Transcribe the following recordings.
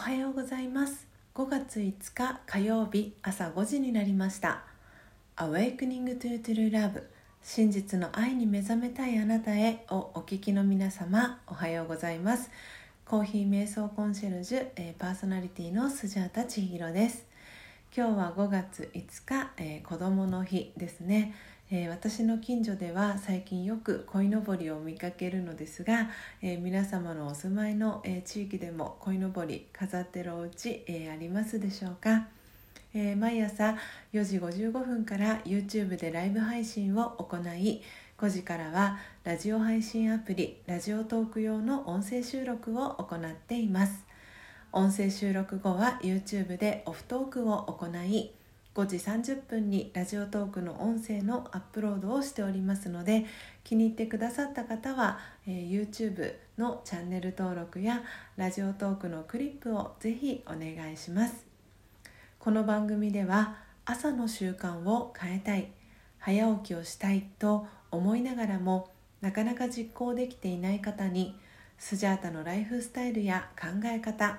おはようございます。5月5日火曜日朝5時になりました。Awakening to True Love 真実の愛に目覚めたいあなたへをお聞きの皆様おはようございます。コーヒー瞑想コンシェルジュ、えー、パーソナリティのスジャータ千尋です。今日は5月5日、えー、子供の日ですね。えー、私の近所では最近よく鯉のぼりを見かけるのですが、えー、皆様のお住まいの、えー、地域でも鯉のぼり飾ってるお家、えありますでしょうか、え毎朝4時55分から YouTube でライブ配信を行い5時からはラジオ配信アプリラジオトーク用の音声収録を行っています。音声収録後は YouTube でオフトークを行い5時30分にラジオトークの音声のアップロードをしておりますので気に入ってくださった方は、えー、YouTube のチャンネル登録やラジオトークのクリップをぜひお願いします。この番組では朝の習慣を変えたい早起きをしたいと思いながらもなかなか実行できていない方にスジャータのライフスタイルや考え方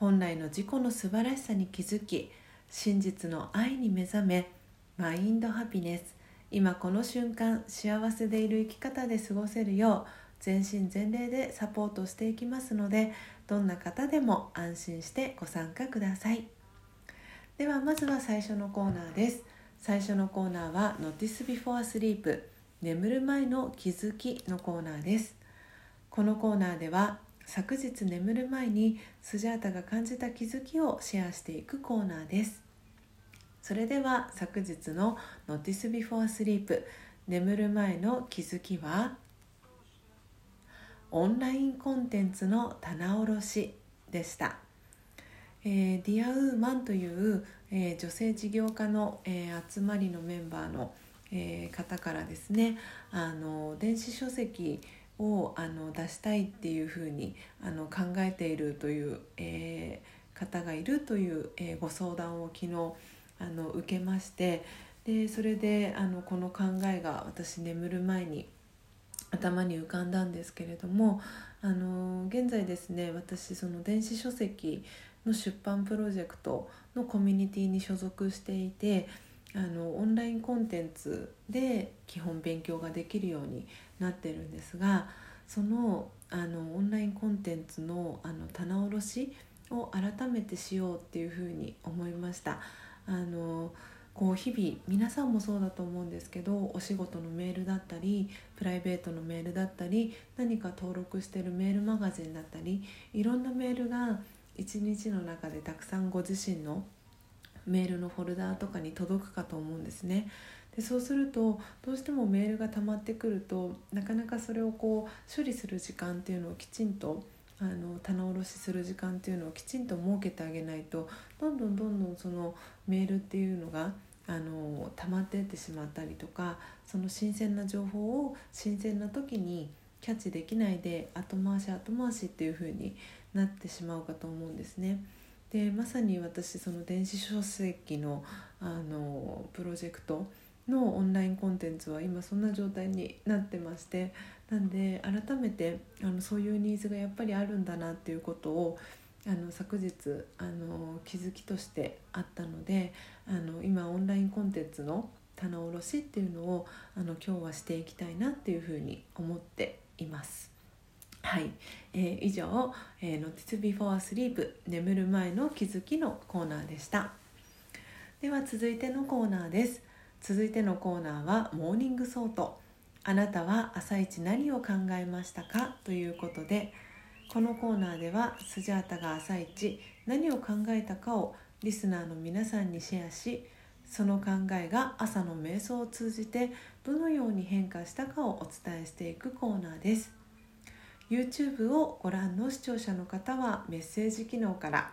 本来の自己の素晴らしさに気づき真実の愛に目覚めマインドハピネス。今この瞬間幸せでいる生き方で過ごせるよう全身全霊でサポートしていきますのでどんな方でも安心してご参加ください。ではまずは最初のコーナーです。最初のコーナーは Notice Before Sleep 眠る前の気づきのコーナーです。このコーナーでは昨日眠る前にスジャータが感じた気づきをシェアしていくコーナーです。それでは昨日の Notice Before Sleep 眠る前の気づきは？オンラインコンテンツの棚卸しでした、えー、ディアウーマンという、えー、女性事業家の、えー、集まりのメンバーの、えー、方からですねあの電子書籍をあの出したいっていうふうにあの考えているという、えー、方がいるという、えー、ご相談を昨日あの受けましてでそれであのこの考えが私眠る前に頭に浮かんだんですけれどもあの現在ですね私その電子書籍の出版プロジェクトのコミュニティに所属していてあのオンラインコンテンツで基本勉強ができるようになってるんですがそのあのオンラインコンテンツのあの棚卸しを改めてしようっていうふうに思いました。あのこう日々皆さんもそうだと思うんですけどお仕事のメールだったりプライベートのメールだったり何か登録してるメールマガジンだったりいろんなメールが一日の中でたくさんご自身のメールのフォルダーとかに届くかと思うんですね。でそうするとどうしてもメールが溜まってくるとなかなかそれをこう処理する時間っていうのをきちんとあの棚卸しする時間っていうのをきちんと設けてあげないとどんどんどんどんそのメールっていうのがあの溜まっていってしまったりとかその新鮮な情報を新鮮な時にキャッチできないで後回し後回しっていう風になってしまうかと思うんですね。でまさに私その電子書籍のあのプロジェクトのオンラインコンテンツは今そんな状態になってましてなんで改めてあのそういうニーズがやっぱりあるんだなっていうことをあの昨日あの気づきとしてあったのであの今オンラインコンテンツの棚卸しっていうのをあの今日はしていきたいなっていうふうに思っています。はい、えー、以上、えー、Notice Before Sleep 眠る前の気づきのコーナーでした。では続いてのコーナーです。続いてのコーナーは morning thought。あなたは朝一何を考えましたか？ということでこのコーナーではスジャータが朝一何を考えたかをリスナーの皆さんにシェアしその考えが朝の瞑想を通じてどのように変化したかをお伝えしていくコーナーです。YouTube をご覧の視聴者の方はメッセージ機能から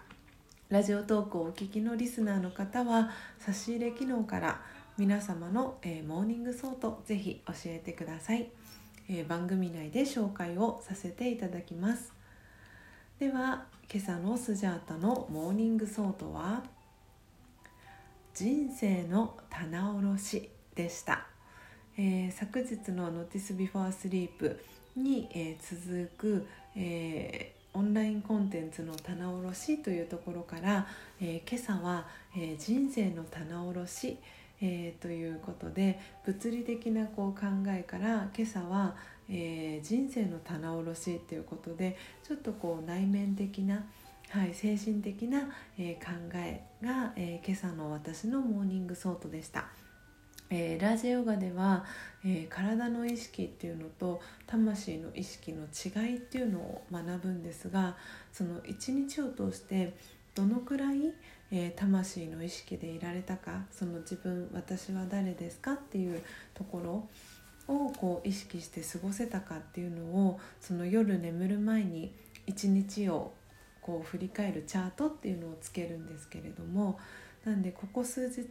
ラジオトークをお聞きのリスナーの方は差し入れ機能から皆様の、えー、 morning thought ぜひ教えてください、えー、番組内で紹介をさせていただきます。では今朝のスジャータの morning thought は人生の棚卸しでした、えー、昨日の「Notice Before Sleep に」え続く、えオンラインコンテンツの棚卸しというところから、え今朝は、え人生の棚卸し、えー、ということで物理的なこう考えから今朝は、えー、人生の棚卸しということでちょっとこう内面的な、はい、精神的な、えー、考えが、え今朝の私の morning thought でした。えー、ラジヨガでは、えー、体の意識っていうのと魂の意識の違いっていうのを学ぶんですがその一日を通してどのくらい、えー、魂の意識でいられたかその自分私は誰ですか？っていうところをこう意識して過ごせたかっていうのをその夜眠る前に一日をこう振り返るチャートっていうのをつけるんですけれどもなんでここ数日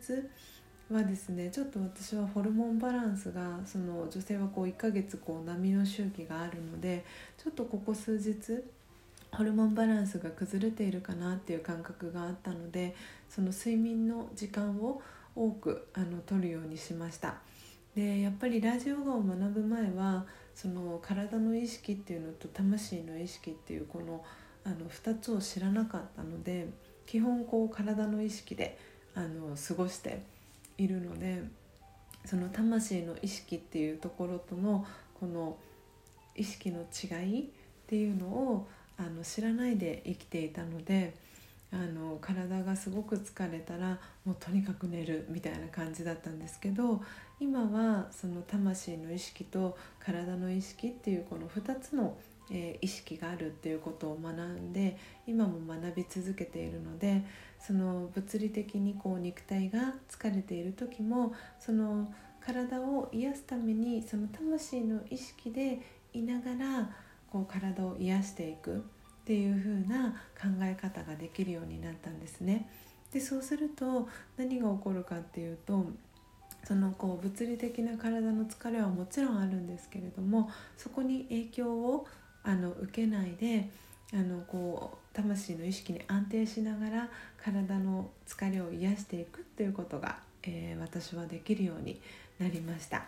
はですねちょっと私はホルモンバランスがその女性はこう1ヶ月こう波の周期があるのでちょっとここ数日ホルモンバランスが崩れているかなっていう感覚があったのでその睡眠の時間を多くあの取るようにしました。でやっぱりラジオガを学ぶ前はその体の意識っていうのと魂の意識っていうこのあの2つを知らなかったので基本こう体の意識であの過ごしているのでその魂の意識っていうところとのこの意識の違いっていうのをあの知らないで生きていたのであの体がすごく疲れたらもうとにかく寝るみたいな感じだったんですけど今はその魂の意識と体の意識っていうこの2つの、え、意識があるっていうことを学んで今も学び続けているのでその物理的にこう肉体が疲れている時もその体を癒すためにその魂の意識でいながらこう体を癒していくっていう風な考え方ができるようになったんですね。でそうすると何が起こるかっていうとそのこう物理的な体の疲れはもちろんあるんですけれどもそこに影響をあの受けないであのこう魂の意識に安定しながら体の疲れを癒していくっていうことが、えー、私はできるようになりました。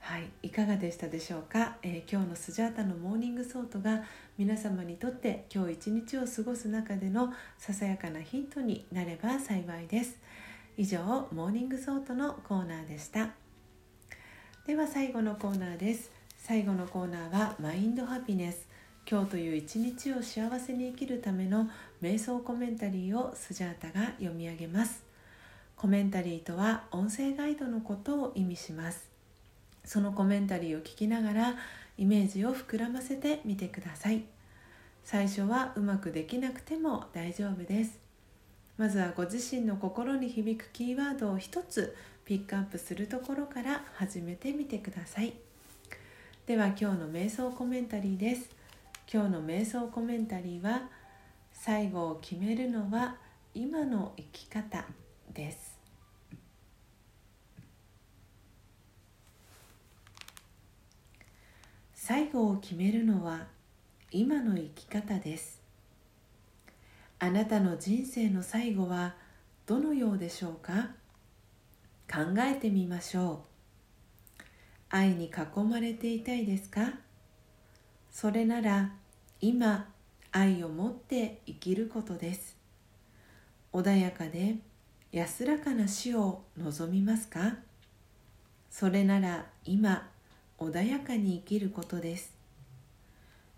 はい、いかがでしたでしょうか、えー、今日のスジャータの morning thought が皆様にとって今日一日を過ごす中でのささやかなヒントになれば幸いです。以上 morning thought のコーナーでした。では最後のコーナーです。最後のコーナーはマインドハピネス。今日という一日を幸せに生きるための瞑想コメンタリーをスジャータが読み上げます。コメンタリーとは音声ガイドのことを意味します。そのコメンタリーを聞きながらイメージを膨らませてみてください。最初はうまくできなくても大丈夫です。まずはご自身の心に響くキーワードを一つピックアップするところから始めてみてください。では今日の瞑想コメンタリーです。今日の瞑想コメンタリーは最後を決めるのは今の生き方です。最後を決めるのは今の生き方です。あなたの人生の最後はどのようでしょうか？考えてみましょう。愛に囲まれていたいですか？それなら今愛を持って生きることです。穏やかで安らかな死を望みますか？それなら今穏やかに生きることです。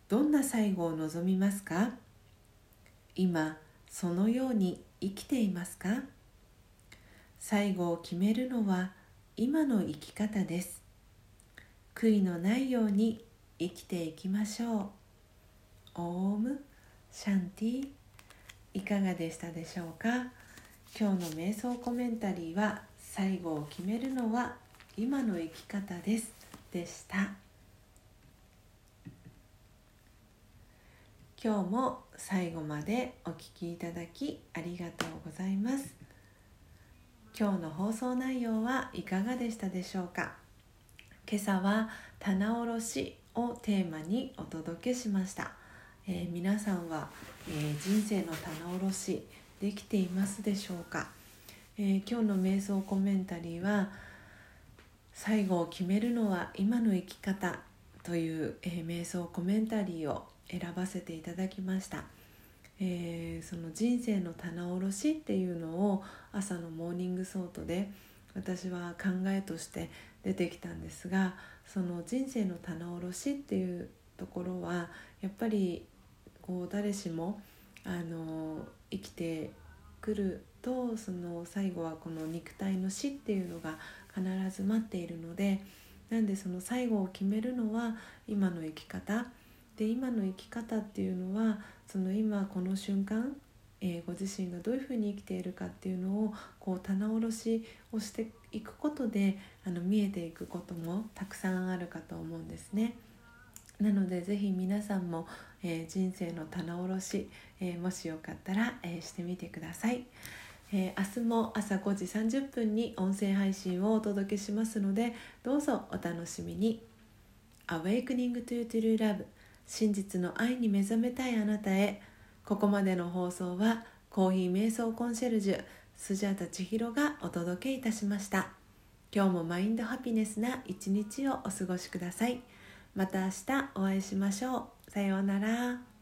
どんな最後を望みますか？今そのように生きていますか？最後を決めるのは今の生き方です。悔いのないように生きていきましょう。オームシャンティいかがでしたでしょうか？今日の瞑想コメンタリーは最後を決めるのは今の生き方です。でした。今日も最後までお聴きいただきありがとうございます。今日の放送内容はいかがでしたでしょうか？今朝は棚卸しをテーマにお届けしました、えー、皆さんは、えー、人生の棚卸しできていますでしょうか、えー、今日の瞑想コメンタリーは最後を決めるのは今の生き方という、え瞑想コメンタリーを選ばせていただきました、えその人生の棚卸しっていうのを朝の morning thought で私は考えとして出てきたんですがその人生の棚卸しっていうところはやっぱりこう誰しもあの生きてくるとその最後はこの肉体の死っていうのが必ず待っているのでなんでその最後を決めるのは今の生き方。で今の生き方っていうのはその今この瞬間えー、ご自身がどういうふうに生きているかっていうのをこう棚卸しをしていくことであの見えていくこともたくさんあるかと思うんですね。なのでぜひ皆さんも、えー、人生の棚卸し、えー、もしよかったら、え、してみてください、え明日も朝5時30分に音声配信をお届けしますのでどうぞお楽しみに。Awakening to True Love 真実の愛に目覚めたいあなたへ。ここまでの放送はコーヒー瞑想コンシェルジュスジャータ千尋がお届けいたしました。今日もマインドハピネスな一日をお過ごしください。また明日お会いしましょう。さようなら。